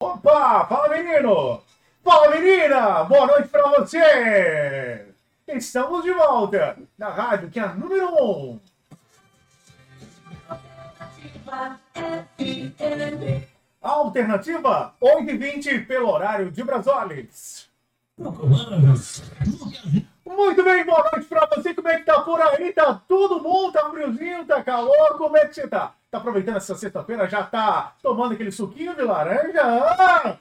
Opa, fala menino! Fala menina! Boa noite pra você! Estamos de volta na rádio que é a número 1. Um. Alternativa 8h20 pelo horário de Brasólis. Muito bem, boa noite pra você. Como é que tá por aí? Tá tudo bom? Tá friozinho? Tá calor? Como é que você tá? Tá aproveitando essa sexta-feira? Já tá tomando aquele suquinho de laranja?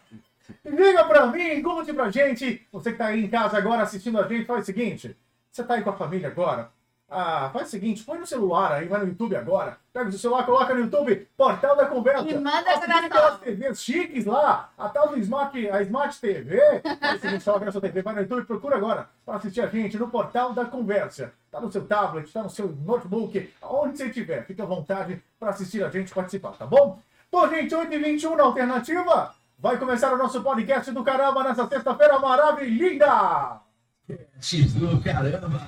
Liga pra mim, conte pra gente. Você que tá aí em casa agora assistindo a gente, faz o seguinte. Você tá aí com a família agora? Ah, faz o seguinte, põe no celular aí, vai no YouTube agora. Pega o seu celular, coloca no YouTube, Portal da Conversa. E manda Assiste aquelas TVs chiques lá, a tal do Smart, a Smart TV. Faz o seguinte, coloca na sua TV, vai no YouTube, procura agora para assistir a gente no Portal da Conversa. Tá no seu tablet, tá no seu notebook, aonde você estiver. Fique à vontade para assistir a gente participar, tá bom? Bom, gente, 8h21 na alternativa. Vai começar o nosso podcast do caramba nessa sexta-feira maravilhosa! X do caramba!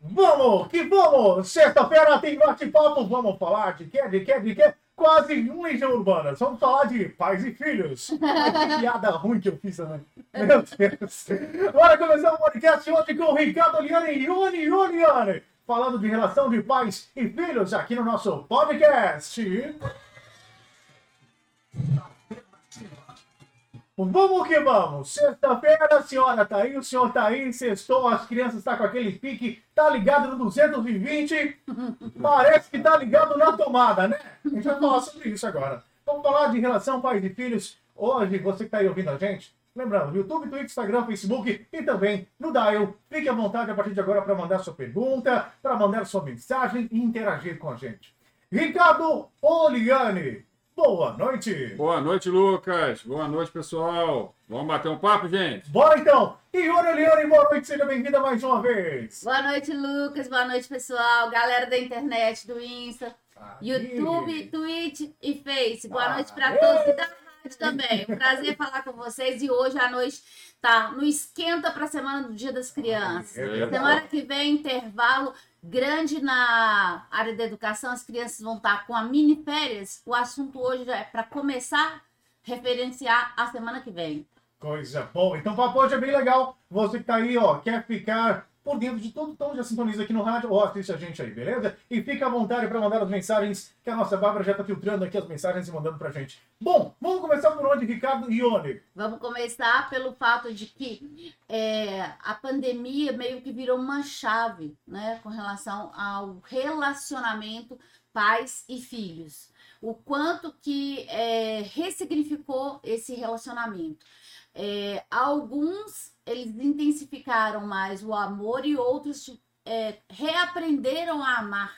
Vamos, que vamos! Sexta-feira tem bate-papo, vamos falar de quê, de quê, de quê? Quase um Legião Urbana. Vamos falar de pais e filhos. Que piada ruim que eu fiz também. Meu Deus. Bora começar o podcast hoje com o Ricardo Liane e Ione Ione falando de relação de pais e filhos aqui no nosso podcast. Vamos que vamos! Sexta-feira a senhora tá aí, o senhor tá aí, sextou, as crianças tá com aquele pique, tá ligado no 220, parece que tá ligado na tomada, né? A gente vai falar sobre isso agora. Vamos falar de relação pais e filhos. Hoje, você que tá aí ouvindo a gente, lembrando, YouTube, Twitter, Instagram, Facebook e também no Dial. Fique à vontade a partir de agora para mandar sua pergunta, para mandar sua mensagem e interagir com a gente. Ricardo Oliane, Boa noite! Boa noite, Lucas. Boa noite, pessoal. Vamos bater um papo, gente? Bora então! Ione Eliane, boa noite, seja bem-vinda mais uma vez! Boa noite, Lucas. Boa noite, pessoal. Galera da internet, do Insta, Aí. YouTube, Twitch e Face. Boa noite para todos e da rádio também. Um prazer falar com vocês e hoje à noite tá no esquenta para a semana do Dia das Crianças. É semana que vem, intervalo grande na área da educação, as crianças vão estar com a mini férias. O assunto hoje é para começar a referenciar a semana que vem. Coisa boa. Então o papo hoje é bem legal. Você que tá aí, ó, quer ficar por dentro de tudo, então já sintoniza aqui no rádio ou assiste a gente aí, beleza? E fica à vontade para mandar as mensagens, que a nossa Bárbara já tá filtrando aqui as mensagens e mandando pra gente. Bom, vamos começar por onde, Ricardo e Ione? Vamos começar pelo fato de que é, a pandemia meio que virou uma chave, né, com relação ao relacionamento pais e filhos. O quanto que é, ressignificou esse relacionamento. É, alguns eles intensificaram mais o amor e outros é, reaprenderam a amar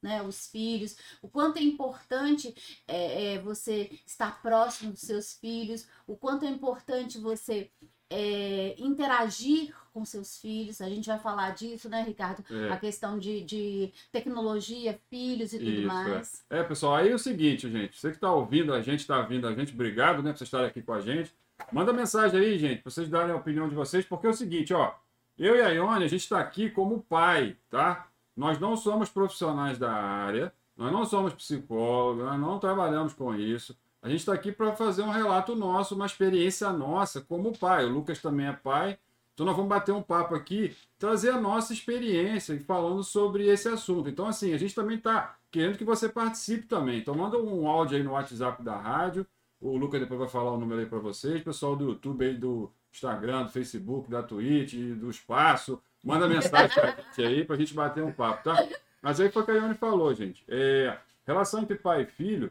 né, os filhos, o quanto é importante é, é, você estar próximo dos seus filhos, o quanto é importante você é, interagir com seus filhos. A gente vai falar disso, né, Ricardo? É. A questão de, de, tecnologia, filhos e tudo Isso, mais. É. é. pessoal, aí é o seguinte, gente. Você que está ouvindo a gente, está vindo a gente, obrigado, né, por vocês estarem aqui com a gente. Manda mensagem aí, gente, para vocês darem a opinião de vocês, porque é o seguinte, ó. Eu e a Ione, a gente está aqui como pai, tá? Nós não somos profissionais da área, nós não somos psicólogos, nós não trabalhamos com isso. A gente está aqui para fazer um relato nosso, uma experiência nossa como pai. O Lucas também é pai. Então nós vamos bater um papo aqui, trazer a nossa experiência falando sobre esse assunto. Então, assim, a gente também está querendo que você participe também. Então manda um áudio aí no WhatsApp da rádio o Lucas depois vai falar o número aí para vocês. Pessoal do YouTube aí, do Instagram, do Facebook, da Twitch, do Espaço. Manda mensagem pra gente aí pra gente bater um papo, tá? Mas aí foi o que a Ione falou, gente. É, relação entre pai e filho,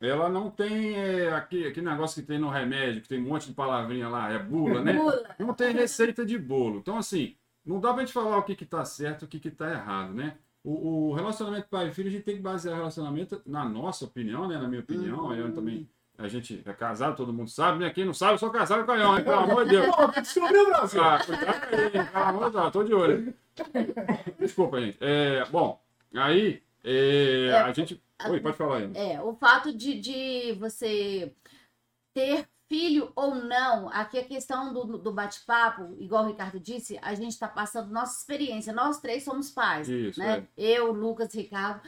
ela não tem é, aquele, aquele negócio que tem no remédio, que tem um monte de palavrinha lá, é bula, né? Bula. Não tem receita de bolo. Então, assim, não dá pra gente falar o que que tá certo e o que que tá errado, né? O, o, relacionamento pai e filho, a gente tem que basear o relacionamento, na nossa opinião, né? Na minha opinião, uhum. a Ione também a gente é casado, todo mundo sabe, né? Quem não sabe, eu sou casado com a Ion, pelo amor de Deus. Descobriu o Brasil. Ah, cuidado aí, pelo amor de Deus, tô de olho. Desculpa, gente. É, bom, aí é, é, a gente. Oi, pode falar aí. É, o fato de, de você ter filho ou não, aqui a questão do, do bate-papo, igual o Ricardo disse, a gente está passando nossa experiência. Nós três somos pais, Isso, né? É. Eu, Lucas, Ricardo.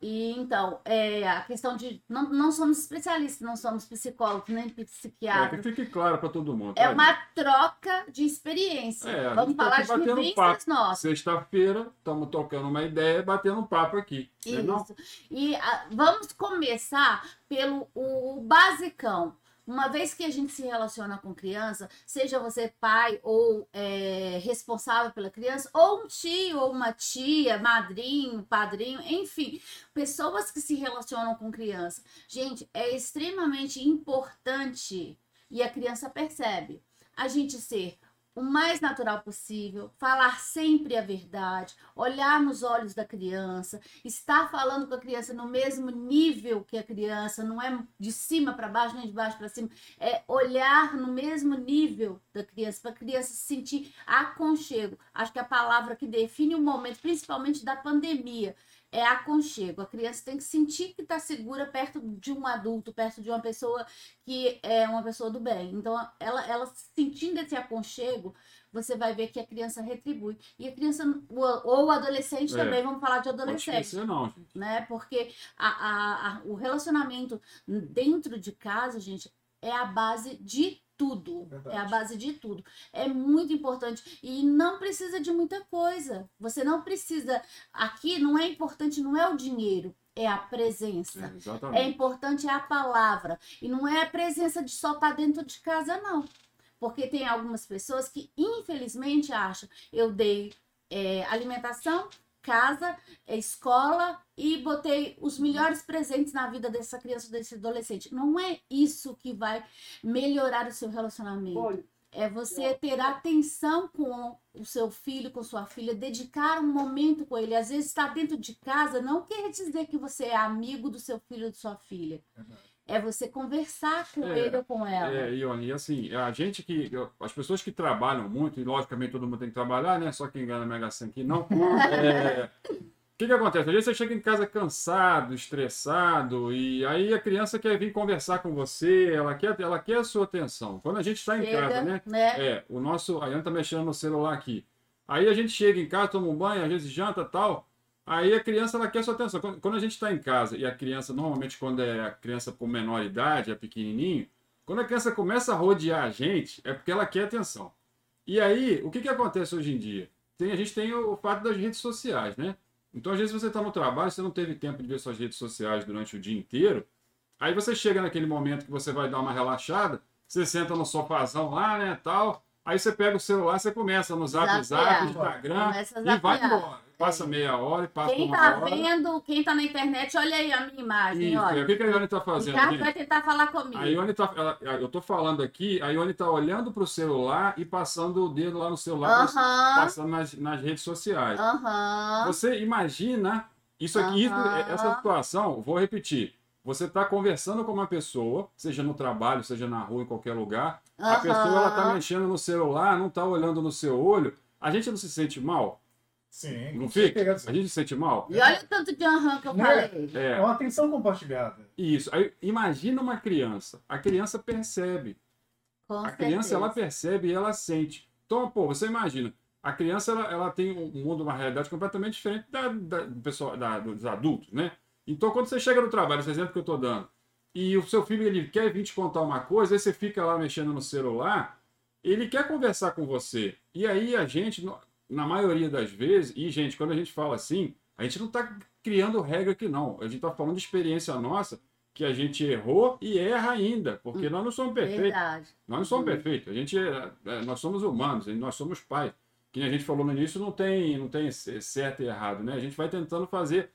E então, é, a questão de. Não, não somos especialistas, não somos psicólogos, nem É, que psiquiatras. fique claro para todo mundo. É tá, uma troca de experiência. É, a Vamos tá falar de vivências nossas. Sexta-feira, estamos tocando uma ideia, batendo um papo aqui. né? Isso. E ah, vamos começar pelo o, o basicão. Uma vez que a gente se relaciona com criança, seja você pai ou é, responsável pela criança, ou um tio, ou uma tia, madrinho, padrinho, enfim, pessoas que se relacionam com criança. Gente, é extremamente importante e a criança percebe a gente ser o mais natural possível, falar sempre a verdade, olhar nos olhos da criança, estar falando com a criança no mesmo nível que a criança, não é de cima para baixo, nem de baixo para cima, é olhar no mesmo nível da criança, para a criança se sentir aconchego. Acho que a palavra que define o momento, principalmente da pandemia, é aconchego. A criança tem que sentir que está segura perto de um adulto, perto de uma pessoa que é uma pessoa do bem. Então, ela, ela sentindo esse aconchego, você vai ver que a criança retribui. E a criança, ou o adolescente É. também, vamos falar de adolescente não, gente. né? Porque a, a- a- o relacionamento dentro de casa, gente, é a base de tudo. Verdade. É a base de tudo. É muito importante. E não precisa de muita coisa. Você não precisa. Aqui não é importante, não é o dinheiro, é a presença. É, É importante a palavra. E não é a presença de só estar dentro de casa, não. Porque tem algumas pessoas que, infelizmente, acham eu dei é, alimentação, casa, é, escola e botei os melhores presentes na vida dessa criança, desse adolescente. Não é isso que vai melhorar o seu relacionamento. É você ter atenção com o seu filho, com sua filha, dedicar um momento com ele. Às vezes estar dentro de casa não quer dizer que você é amigo do seu filho ou de sua filha. É você conversar com É, ele ou com ela. É, Ione, e assim, a gente que. As pessoas que trabalham muito, e logicamente todo mundo tem que trabalhar, né? Só quem ganha na Mega Sena aqui não. É, O que, que acontece? Às vezes você chega em casa cansado, estressado, e aí a criança quer vir conversar com você, ela quer, ela quer a sua atenção. Quando a gente está em casa, né? né? É, o nosso. A Iane tá mexendo no celular aqui. Aí a gente chega em casa, toma um banho, às vezes janta e tal. Aí a criança ela quer sua atenção. Quando, a gente está em casa e a criança, normalmente quando é a criança com menor idade, é pequenininho, quando a criança começa a rodear a gente, é porque ela quer atenção. E aí, o que, que acontece hoje em dia? Tem, a gente tem o, o fato das redes sociais, né? Então, às vezes você está no trabalho, você não teve tempo de ver suas redes sociais durante o dia inteiro. Aí você chega naquele momento que você vai dar uma relaxada, você senta no sofazão lá, né, tal. Aí você pega o celular, você começa no Zap. Zap, Instagram, Começa a e vai embora. Passa meia hora e passa Quem uma tá hora. vendo, quem tá na internet, olha aí a minha imagem, Isso, é. olha. o que, que a Ione tá O fazendo, Ricardo gente? vai tentar falar comigo. A Ione tá, ela- eu tô falando aqui, a Ione tá olhando pro celular e passando o dedo lá no celular, Aham, passando nas, nas redes sociais. aham. Você imagina isso aqui, isso- Aham. essa situação, vou repetir. Você está conversando com uma pessoa, seja no trabalho, seja na rua, em qualquer lugar. A aham. pessoa ela tá mexendo no celular, não tá olhando no seu olho. A gente não se sente mal? Sim, Não fica? certeza. A gente se sente mal? E olha o tanto de aham que eu Né? falei. É É, uma atenção compartilhada. isso. Aí, imagina uma criança. A criança percebe. Com A criança ela certeza. percebe e ela sente. Então, pô, você imagina, a criança ela, ela tem um mundo, uma realidade completamente diferente da, da- do pessoal, da- dos adultos, né? Então, quando você chega no trabalho, esse exemplo que eu estou dando, e o seu filho ele quer vir te contar uma coisa, aí você fica lá mexendo no celular, ele quer conversar com você. E aí a gente, na maioria das vezes, e gente, quando a gente fala assim, a gente não está criando regra aqui não. A gente está falando de experiência nossa, que a gente errou e erra ainda, porque nós não somos perfeitos. Verdade. Nós não somos Uhum. perfeitos. A gente é, é, nós somos humanos, nós somos pais. Que a gente falou no início, não tem, não tem certo e errado, né? A gente vai tentando fazer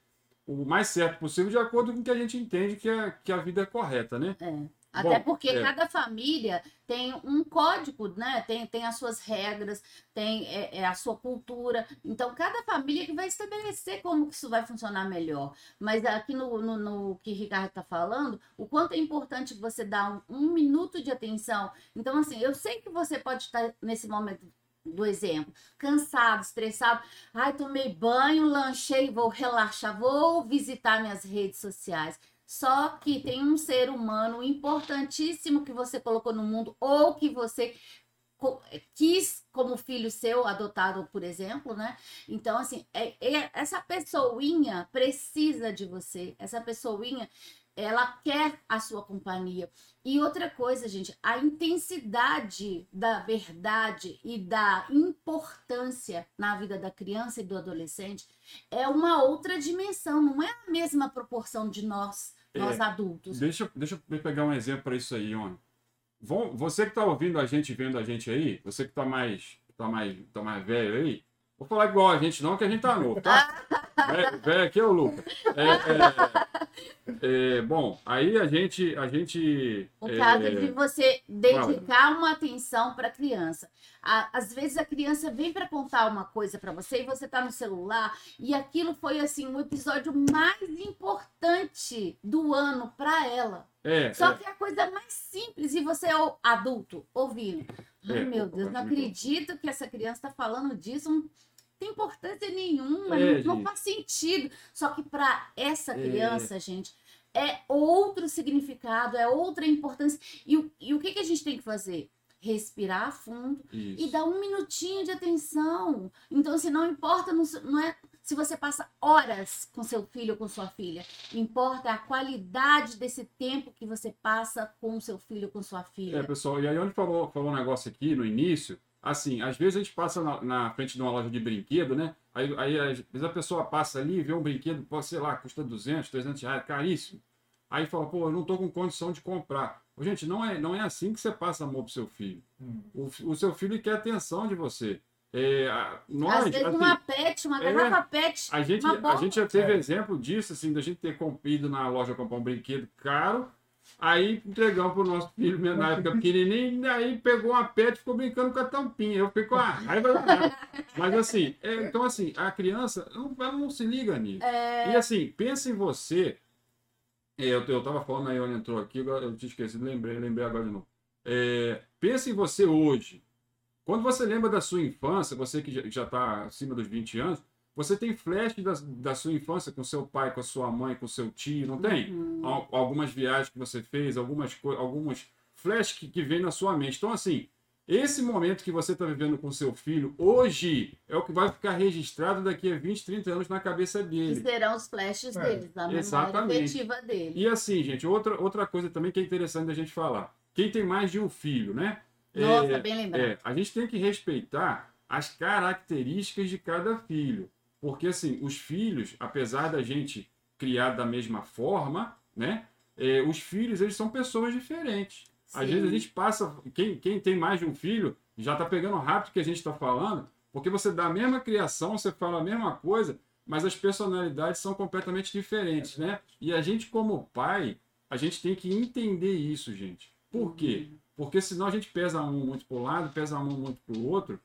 o mais certo possível de acordo com o que a gente entende que, é, que a vida é correta, né? É. Até Bom, porque é. cada família tem um código, né? Tem, tem as suas regras, tem é, é a sua cultura. Então, cada família que vai estabelecer como que isso vai funcionar melhor. Mas aqui no, no, no que Ricardo está falando, o quanto é importante você dar um, um minuto de atenção. Então, assim, eu sei que você pode estar nesse momento do exemplo, cansado, estressado. Ai, tomei banho, lanchei, vou relaxar, vou visitar minhas redes sociais. Só que tem um ser humano importantíssimo que você colocou no mundo ou que você co- quis como filho seu, adotado, por exemplo, né? Então, assim, é- é- essa pessoinha precisa de você, essa pessoinha, ela quer a sua companhia. E outra coisa, gente, a intensidade da verdade e da importância na vida da criança e do adolescente é uma outra dimensão, não é a mesma proporção de nós, nós É. adultos. Deixa, deixa eu pegar um exemplo para isso aí, Ione. Você que está ouvindo a gente, vendo a gente aí, você que está mais, tá mais, tá mais velho aí, vou falar igual a gente não, que a gente tá novo, tá? velho, velho aqui é o Lucas. É, é, é, bom, aí a gente, a gente... O é, caso de você dedicar uma atenção para a criança. Às vezes a criança vem para contar uma coisa para você e você tá no celular e aquilo foi assim o episódio mais importante do ano para ela. é, Só é, que é a coisa mais simples e você é o adulto ouvindo. Ai, É, meu Deus, não acredito que essa criança está falando disso. Não tem importância nenhuma, É, não, não faz sentido. Só que para essa É. criança, gente, é outro significado, é outra importância. E, o- e o que, que a gente tem que fazer? Respirar fundo isso. e dar um minutinho de atenção. Então, assim, não importa, não, se- não é se você passa horas com seu filho ou com sua filha. Importa a qualidade desse tempo que você passa com seu filho ou com sua É, filha. pessoal, e aí onde falou, falou um negócio aqui no início, assim, às vezes a gente passa na, na frente de uma loja de brinquedo, né? Aí, aí às vezes a pessoa passa ali e vê um brinquedo, pô, sei lá, custa 200, 300 reais, caríssimo. Aí fala, pô, eu não tô com condição de comprar. Ô, Gente, não é, não é assim que você passa amor pro seu filho. Hum. O, o seu filho quer atenção de você. É, a- nós, Às vezes assim, uma pet, uma é, garrafa pet, a gente, uma a gente já teve É. exemplo disso, assim, da gente ter com- ido na loja comprar um brinquedo caro, aí entregamos pro nosso filho mesmo, na época pequenininho, aí pegou uma pet e ficou brincando com a tampinha. Eu fiquei com a raiva danada. Mas assim, é, então assim, a criança não, ela não se liga nisso. É. E assim, pensa em você. é, Eu, eu tava falando, a Ione entrou aqui, agora eu tinha esquecido, lembrei, lembrei agora de novo. É, pensa em você hoje. Quando você lembra da sua infância, você que já está acima dos 20 anos, você tem flash da, da sua infância com seu pai, com a sua mãe, com seu tio, não tem? Uhum. Al- Algumas viagens que você fez, algumas coisas, alguns flash que, que vem na sua mente. Então, assim, esse momento que você está vivendo com seu filho hoje é o que vai ficar registrado daqui a 20, 30 anos na cabeça Que dele. serão os flashes É, deles, da memória afetiva dele. E assim, gente, outra, outra coisa também que é interessante da gente falar. Quem tem mais de um filho, né? Nossa, É, bem lembrado. é, a gente tem que respeitar as características de cada filho. Porque, assim, os filhos, apesar da gente criar da mesma forma, né? é, os filhos, eles são pessoas diferentes. Às Sim. vezes a gente passa. Quem, quem tem mais de um filho já tá pegando rápido o que a gente está falando, porque você dá a mesma criação, você fala a mesma coisa, mas as personalidades são completamente diferentes, né? E a gente, como pai, a gente tem que entender isso, gente. Por quê? Porque senão a gente pesa um muito para um lado, pesa um muito para o outro,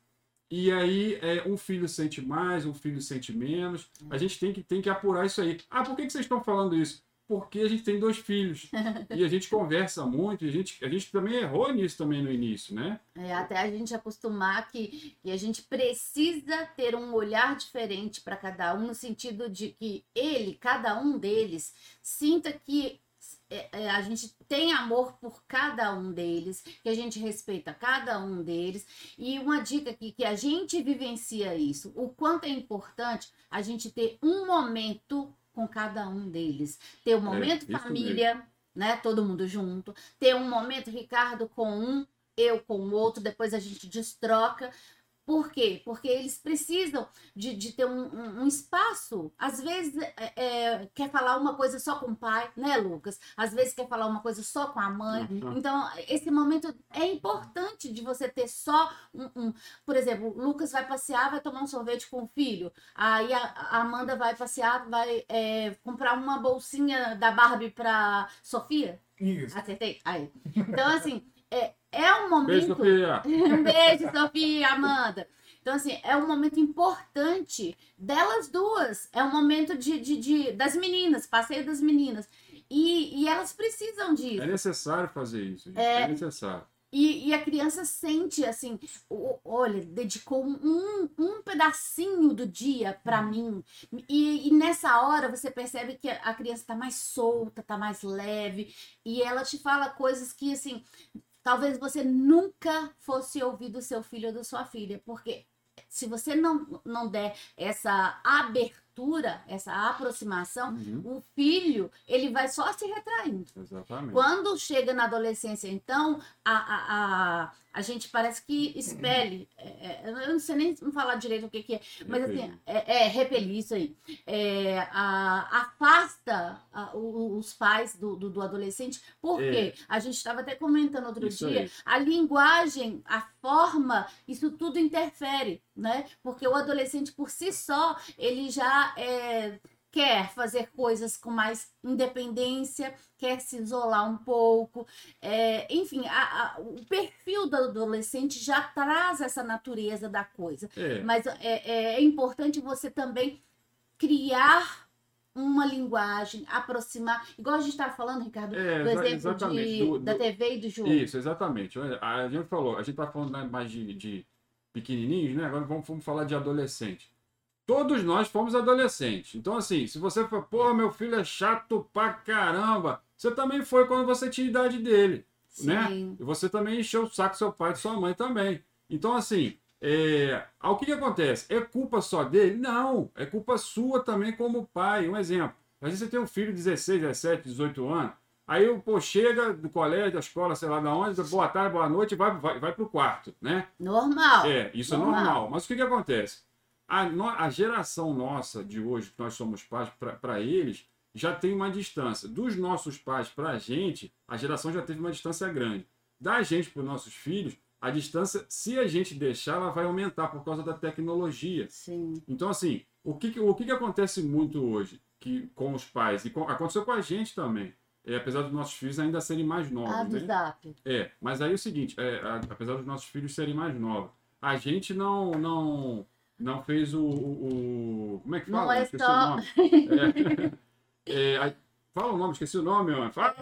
e aí é, um filho sente mais, um filho sente menos. A gente tem que, tem que apurar isso aí. Ah, por que, que vocês estão falando isso? Porque a gente tem dois filhos. e a gente conversa muito, e a gente, a gente também errou nisso também no início, né? É, até a gente acostumar que, que a gente precisa ter um olhar diferente para cada um, no sentido de que ele, cada um deles, sinta que a gente tem amor por cada um deles, que a gente respeita cada um deles. E uma dica aqui que a gente vivencia isso, o quanto é importante a gente ter um momento com cada um deles. Ter um momento isso família, né? Todo mundo junto. Ter um momento Ricardo com um, eu com o outro, depois a gente destroca. Por quê? Porque eles precisam de, de ter um, um- um espaço. Às vezes é, é, quer falar uma coisa só com o pai, né, Lucas? Às vezes quer falar uma coisa só com a mãe. Uhum. Então, esse momento é importante de você ter só um, um- Por exemplo, o Lucas vai passear, vai tomar um sorvete com o filho. Aí a, a Amanda vai passear, vai é, comprar uma bolsinha da Barbie pra Sofia. Isso. Acertei? Aí. Então, assim, é, é um Beijo, momento. Sofia. Um beijo, Sofia Amanda. Então, assim, é um momento importante delas duas. É um momento de, de, de- das meninas, passeio das meninas. E, e elas precisam disso. É necessário fazer isso, gente. É. É, necessário. E, e a criança sente assim, olha, dedicou um, um pedacinho do dia para mim. E, e nessa hora você percebe que a criança tá mais solta, tá mais leve. E ela te fala coisas que, assim, talvez você nunca fosse ouvir do seu filho ou da sua filha, porque se você não, não der essa abertura, essa aproximação, Uhum. o filho ele vai só se retraindo. Exatamente. Quando chega na adolescência, então, a, a, a, a gente parece que expele. é, é, eu não sei nem falar direito o que, que é, mas assim, Repelir. é, é repelir isso aí. É, a- afasta a- o- os pais do, do, do adolescente, porque a gente estava até comentando outro É. Isso dia, aí. a linguagem, a forma, isso tudo interfere, né? Porque o adolescente por si só, ele já é, quer fazer coisas com mais independência, quer se isolar um pouco. é, enfim, a- a- o perfil do adolescente já traz essa natureza da coisa. É, Mas é, é- é importante você também criar uma linguagem, aproximar. Igual a gente estava falando, Ricardo, É, do exemplo de- do- da do- TV e do jogo. Isso, exatamente. A gente falou, a gente tá falando né, mais de, de pequenininhos, né? Agora vamos, vamos falar de adolescente. Todos nós fomos adolescentes. Então, assim, se você for, pô, meu filho é chato pra caramba, você também foi quando você tinha a idade dele, né? Sim. E você também encheu o saco do seu pai e sua mãe também. Então, assim, é, o que, que acontece? É culpa só dele? Não, é culpa sua também como pai. Um exemplo, às vezes você tem um filho de 16, 17, 18 anos, aí o pô, chega do colégio, da escola, sei lá de onde, boa tarde, boa noite, vai, vai, vai pro quarto, né? Normal. É, isso é Normal. normal. Mas o que, que acontece? A, no- a geração nossa de hoje, que nós somos pais, para eles, já tem uma distância. Dos nossos pais para a gente, a geração já teve uma distância grande. Da gente para os nossos filhos, a distância, se a gente deixar, ela vai aumentar por causa da tecnologia. Sim. Então, assim, o que, o que, que acontece muito hoje que, com os pais, e com- aconteceu com a gente também, é, apesar dos nossos filhos ainda serem mais novos. Ah, do né? zap. É, mas aí é o seguinte, é, a- apesar dos nossos filhos serem mais novos, a gente não não não fez o, o- o- como é que Não fala? é Esqueci só-. É, é, fala o nome, esqueci o nome, mano. Fala,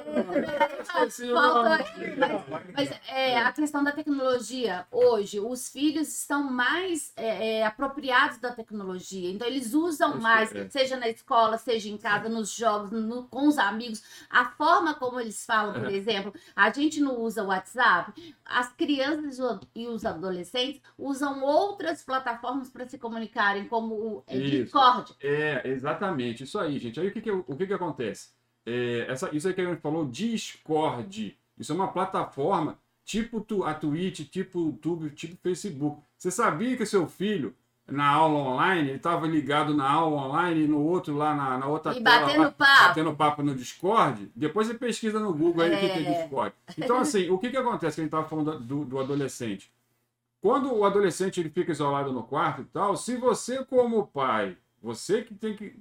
esqueci o nome. mas, mas, é, a questão da tecnologia, hoje, os filhos estão mais é, é, apropriados da tecnologia. Então, eles usam Isso, mais, é. seja na escola, seja em casa, nos jogos, no- com os amigos. A forma como eles falam, por É. exemplo, a gente não usa o WhatsApp, as crianças e os adolescentes usam outras plataformas para se comunicarem, como o é. Discord. É, exatamente, isso aí, gente. Aí o que, que, o que, que acontece? É, essa, isso aí que a gente falou, Discord. Isso é uma plataforma tipo tu- a Twitch, tipo o YouTube, tipo Facebook. Você sabia que seu filho, na aula online, ele estava ligado na aula online e no outro lá na, na outra E tela, batendo lá, papo. batendo papo no Discord? Depois você pesquisa no Google aí o que, que é É. Discord. Então, assim, o que, que acontece que a gente estava falando do, do adolescente? Quando o adolescente ele fica isolado no quarto e tal, se você como pai, você que tem que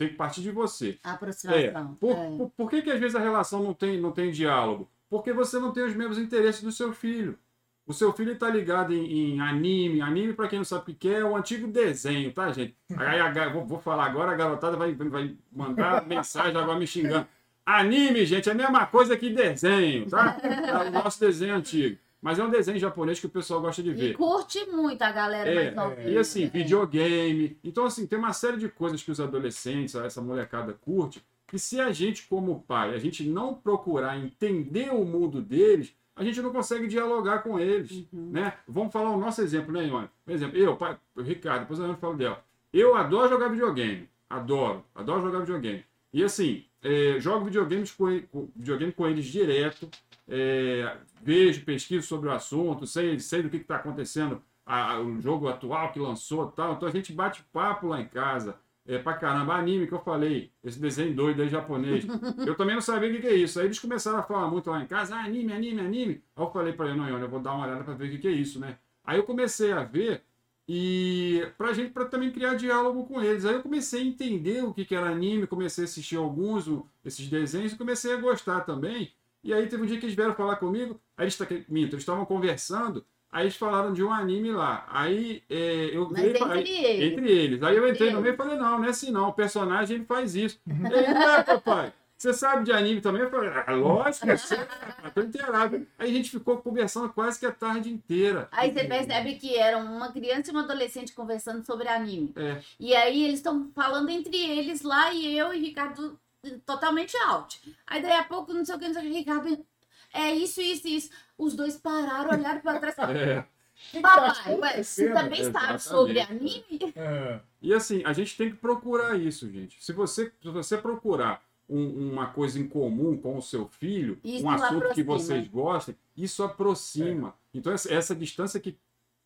tem que partir de você. A É, aproximação. por, É. por, por que, que às vezes a relação não tem, não tem diálogo? Porque você não tem os mesmos interesses do seu filho. O seu filho está ligado em, em anime. Anime, para quem não sabe o que é, é o antigo desenho, tá, gente? Aí a vou, vou falar agora, a garotada vai, vai mandar mensagem agora me xingando. Anime, gente, é a mesma coisa que desenho, tá? É o nosso desenho antigo. Mas é um desenho japonês que o pessoal gosta de E ver. curte muito a galera É, mais nova. E assim, videogame. Então, assim, tem uma série de coisas que os adolescentes, essa molecada curte, que se a gente, como pai, a gente não procurar entender o mundo deles, a gente não consegue dialogar com eles. Né? Vamos falar o nosso exemplo, né, Ione? Por exemplo, eu, pai, o Ricardo, depois eu falo dela. Eu adoro jogar videogame. Adoro. Adoro jogar videogame. E assim, é, jogo videogames com, e- com- videogame com eles direto. É, vejo, pesquiso sobre o assunto, sei, sei do que está acontecendo, a- a- o jogo atual que lançou tal. Então a gente bate papo lá em casa. É pra caramba, anime que eu falei, esse desenho doido aí japonês. Eu também não sabia o que, que é isso. Aí eles começaram a falar muito lá em casa, ah, anime, anime, anime. Aí eu falei pra ele, não, eu vou dar uma olhada pra ver o que, que é isso, né? Aí eu comecei a ver e pra gente pra também criar diálogo com eles. Aí eu comecei a entender o que, que era anime, comecei a assistir alguns esses desenhos e comecei a gostar também. E aí teve um dia que eles vieram falar comigo, aí eles, ta- minto, eles estavam conversando, aí eles falaram de um anime lá. Aí é, eu Mas pra- entre aí- eles. entre eles. Aí eu entrei no meio e falei, não, não é assim não, o personagem ele faz isso. Ele, não é, papai. Você sabe de anime também? Eu falei, ah, lógico, eu tô inteirado. Aí a gente ficou conversando quase que a tarde inteira. Aí você percebe que eram uma criança e uma adolescente conversando sobre anime. É. E aí eles estão falando entre eles lá e eu e Ricardo totalmente out. Aí daí a pouco, não sei o que, não sei o que, Ricardo. é isso, isso, isso. Os dois pararam, olharam pra trás. É. Que que Papai, ué, você também sabe Exatamente. sobre anime? É. E assim, a gente tem que procurar isso, gente. Se você, se você procurar um- uma coisa em comum com o seu filho, Isso um assunto que aproxima. vocês gostem, isso aproxima. Então, essa, essa distância que,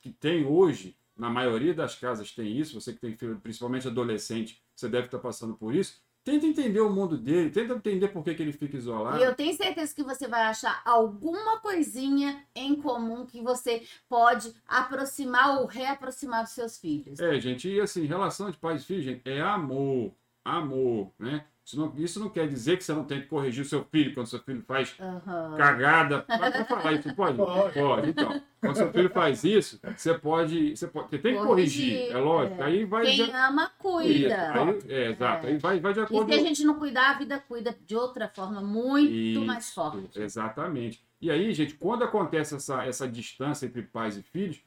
que tem hoje, na maioria das casas tem isso, você que tem filho, principalmente adolescente, você deve estar passando por isso. Tenta entender o mundo dele, tenta entender por que, que ele fica isolado. E eu tenho certeza que você vai achar alguma coisinha em comum que você pode aproximar ou reaproximar dos seus filhos. É, gente, e assim, relação de pais e filhos, gente, é amor. Amor, né? Isso não, isso não quer dizer que você não tem que corrigir o seu filho quando seu filho faz Aham. cagada. Pode falar isso, pode? Pode. Então, quando seu filho faz isso, você pode. Você, pode, você tem que corrigir, Corrigir, é lógico. é. Aí vai. Quem de, ama, cuida. aí- é, exato. É. Aí vai, vai de E acordo se a gente não cuidar, a vida cuida de outra forma muito Isso, mais forte. Exatamente. E aí, gente, quando acontece essa, essa distância entre pais e filhos,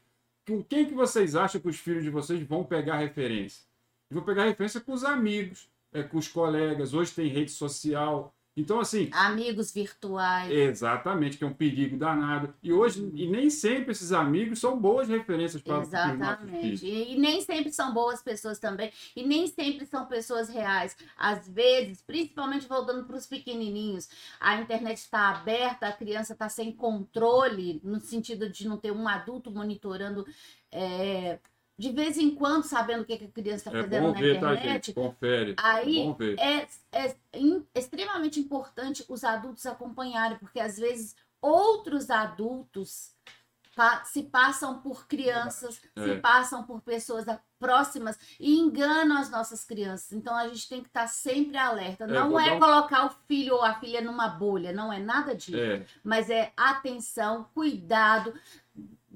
com quem que vocês acham que os filhos de vocês vão pegar referência? Eles vão pegar referência com os amigos, é, com os colegas. Hoje tem rede social. Então, assim, Amigos virtuais. exatamente, que é um perigo danado. E hoje, e nem sempre esses amigos são boas referências para Exatamente. E, e nem sempre são boas pessoas também. E nem sempre são pessoas reais. Às vezes, principalmente voltando para os pequenininhos, a internet está aberta, a criança está sem controle, no sentido de não ter um adulto monitorando. é, de vez em quando, sabendo o que, que a criança está É fazendo bom na ver, tá, internet, gente? Confere. Aí, é ver. é, é extremamente importante os adultos acompanharem, porque às vezes outros adultos pa- se passam por crianças, se É. passam por pessoas próximas e enganam as nossas crianças. Então a gente tem que estar sempre alerta. É, não é um- colocar o filho ou a filha numa bolha, não é nada disso. Mas é atenção, cuidado,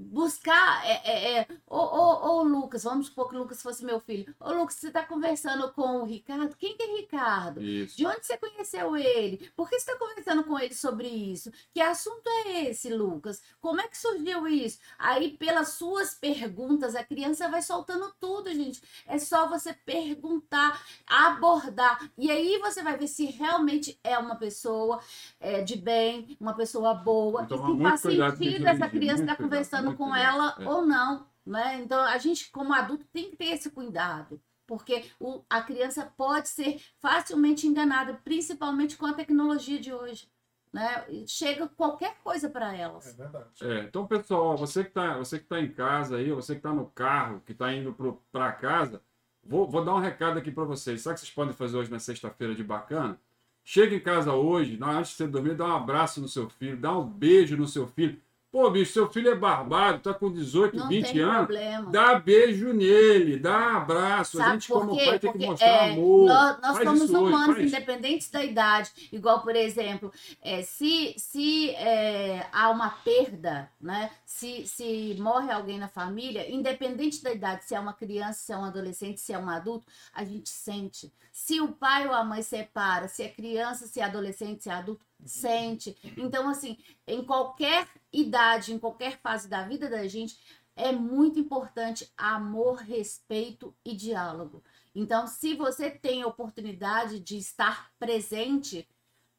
buscar. É, é, é, ô, ô, ô, Lucas, vamos supor que o Lucas fosse meu filho. Ô, Lucas, você está conversando com o Ricardo? Quem que é Ricardo? isso. De onde você conheceu ele? Por que você está conversando com ele sobre isso? Que assunto é esse, Lucas? Como é que surgiu isso? Aí, pelas suas perguntas, a criança vai soltando tudo, gente. É só você perguntar, abordar. E aí você vai ver se realmente é uma pessoa é, de bem, uma pessoa boa. E Tomar se faz sentido essa criança estar cuidado, conversando com ela É. ou não. Né? Então, a gente, como adulto, tem que ter esse cuidado. Porque o- a criança pode ser facilmente enganada, principalmente com a tecnologia de hoje. Né? Chega qualquer coisa para É elas. verdade. É, então, pessoal, você que está você que tá em casa aí, você que está no carro, que está indo para casa, vou, vou dar um recado aqui para vocês. Sabe o que vocês podem fazer hoje na sexta-feira de bacana? Chega em casa hoje, na antes de você dormir, dá um abraço no seu filho, dá um beijo no seu filho. Pô, bicho, seu filho é barbado, tá com 18, Não 20 tem anos. problema. Dá beijo nele, dá abraço. a Sabe gente, por como pai, tem que mostrar é, amor. Nós, nós somos hoje, humanos, faz. independentes da idade. Igual, por exemplo, é, se, se é, há uma perda, né? Se, se morre alguém na família, independente da idade, se é uma criança, se é um adolescente, se é um adulto, a gente sente. Se o pai ou a mãe separa, se é criança, se é adolescente, se é adulto, sente. Então, assim, em qualquer idade, em qualquer fase da vida da gente, é muito importante amor, respeito e diálogo. Então, se você tem a oportunidade de estar presente,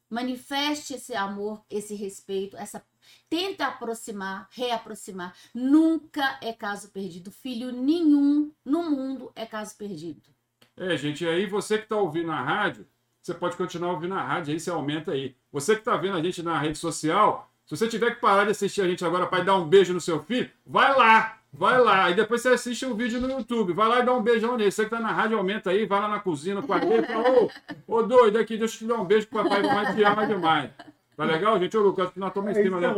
manifeste esse amor, esse respeito, essa tenta aproximar, reaproximar. Nunca é caso perdido. Filho nenhum no mundo é caso perdido. É, gente, aí você que está ouvindo na rádio, você pode continuar ouvindo na rádio, aí você aumenta aí. Você que está vendo a gente na rede social, se você tiver que parar de assistir a gente agora para dar um beijo no seu filho, vai lá, vai lá. E depois você assiste o vídeo no YouTube, vai lá e dá um beijão nele. Você que está na rádio, aumenta aí, vai lá na cozinha, no quarto e fala, ô, ô doido, aqui, deixa eu te dar um beijo que o papai mamãe te ama demais. Tá legal, gente? Ô, Lucas, nós estamos em É, cima, é né? a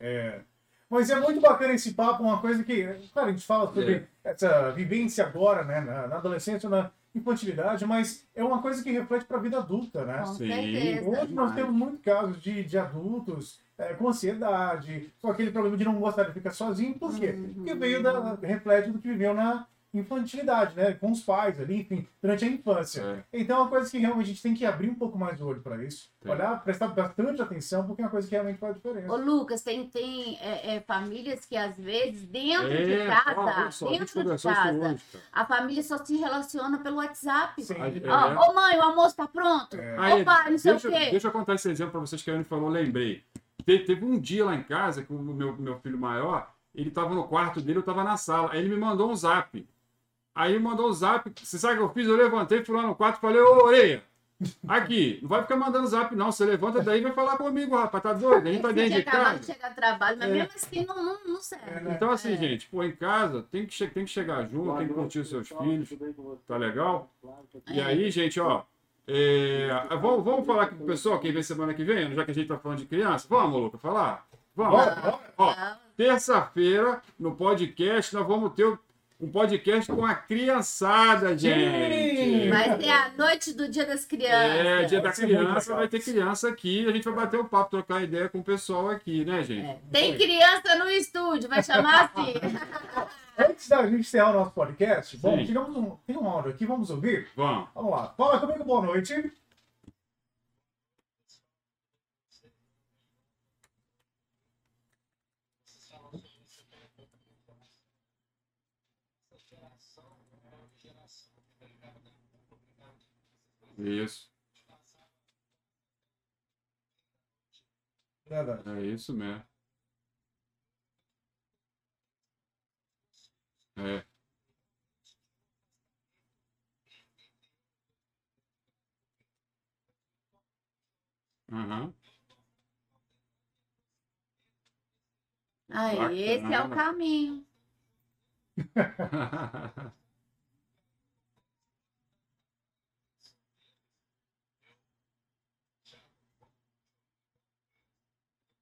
É. Mas é muito bacana esse papo, uma coisa que, claro, a gente fala sobre essa vivência agora, né, na, na adolescência, na infantilidade, mas é uma coisa que reflete para a vida adulta, né? Com Sim. certeza. Hoje nós temos muitos casos de, de adultos é, com ansiedade, com aquele problema de não gostar de ficar sozinho, por quê? Uhum. Porque veio da, reflete do que viveu na infantilidade, né? Com os pais ali, enfim, durante a infância. É. Então é uma coisa que realmente a gente tem que abrir um pouco mais o olho para isso. Tem. Olhar, prestar bastante atenção, porque é uma coisa que realmente faz diferença. Ô, Lucas, tem, tem é, é, famílias que às vezes, dentro de É, casa, olha só, dentro de casa, hoje, a família só se relaciona pelo WhatsApp. Sim. É. Ó, Ô, mãe, o almoço tá pronto? É. Aí, Ô, pai, não sei deixa, o quê. deixa eu contar esse exemplo pra vocês que a Anne falou, lembrei. Te- teve um dia lá em casa que o meu, meu filho maior, ele tava no quarto dele, eu tava na sala. Aí ele me mandou um zap. Aí ele mandou um zap. Você sabe o que eu fiz? Eu levantei, fui lá no quarto e falei, ô orelha, aqui, não vai ficar mandando zap, não. Você levanta daí e vai falar comigo, rapaz. Tá doido? A gente tá dentro de acabado casa. de chegar trabalho, mas É. mesmo assim não, não, não serve. É, né? Então, assim, É. gente, pô, em casa tem que, che- tem que chegar junto, tem que curtir os seus filhos, tá legal? E É. aí, gente, ó, é, vamos, vamos falar aqui pro pessoal quem vem semana que vem, já que a gente tá falando de criança? Vamos, Luca, falar? Vamos. Bora. Ó, terça-feira, no podcast, nós vamos ter um podcast com a criançada, gente. Vai ser a noite do Dia das Crianças. É, dia da criança, vai ter criança aqui, a gente vai bater o papo, trocar ideia com o pessoal aqui, né, gente? É. Tem criança no estúdio, vai chamar assim. Antes da gente encerrar o nosso podcast, bom, um, tem um áudio aqui, vamos ouvir? Vamos. Vamos lá. Fala comigo, boa noite. Isso, Verdade. é isso mesmo. É. Aham. Aí, esse é o Bacana. caminho.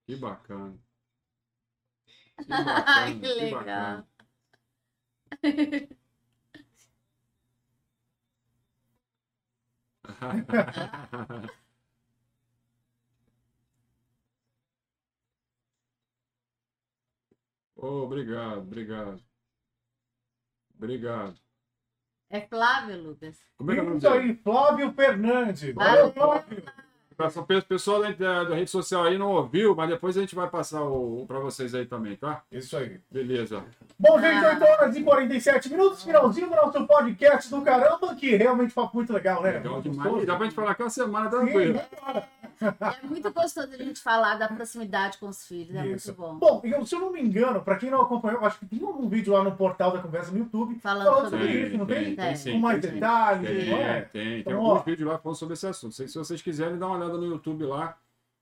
Que bacana. Que Ai, bacana, que legal. bacana. Oh, obrigado, obrigado. Obrigado. É Flávio, Lucas. Como é que é o nome Isso dele? aí, Flávio Fernandes. Valeu, Flávio. O pessoal da, da, da rede social aí não ouviu, mas depois a gente vai passar o, o para vocês aí também, tá? Isso aí. Beleza. Bom, gente, Ah. 8 horas e 47 minutos, finalzinho do nosso podcast do caramba, que realmente foi muito legal, né? Legal demais. Dá pra gente falar que é semana Sim, tranquila. vambora. É muito gostoso a gente falar da proximidade com os filhos, é Isso. muito bom. Bom, eu, se eu não me engano, pra quem não acompanhou, eu acho que tem um vídeo lá no portal da Conversa no YouTube Falando falando sobre isso. isso, não tem? tem, Tem. sim, Com mais tem, sim. detalhes, não Tem, é? tem. Tem Então, alguns ó. vídeos lá falando sobre esse assunto. Se se vocês quiserem, dá uma olhada no YouTube lá.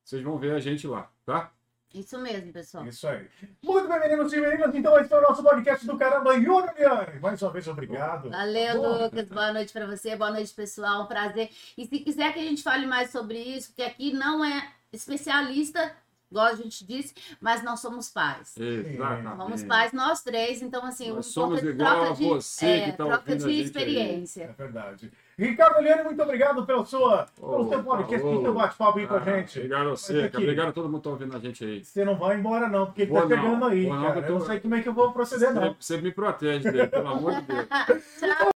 Vocês vão ver a gente lá, tá? Isso mesmo, pessoal. Isso aí. Muito bem, meninos e meninas, então esse foi o nosso podcast do caramba. Liane, mais uma vez, obrigado. Valeu, Bom. Lucas. Boa noite pra você. Boa noite, pessoal. Um prazer. E se quiser que a gente fale mais sobre isso, porque aqui não é especialista, igual a gente disse, mas nós somos pais. Exatamente. Somos pais nós três, então assim, Nós o somos igual troca a de, você é, que tá troca de. É experiência. verdade. Ricardo Liane, muito obrigado pelo, sua, pelo seu podcast, pelo seu bate-papo aí com a Ah, gente. Obrigado a você, cara. aqui- Obrigado a todo mundo que tá ouvindo a gente aí. Você não vai embora, não, porque ele Vou tá não. chegando aí, não, eu Eu tô- não sei como é que eu vou proceder, não. Você, você me protege dele, pelo amor de Deus. Tchau,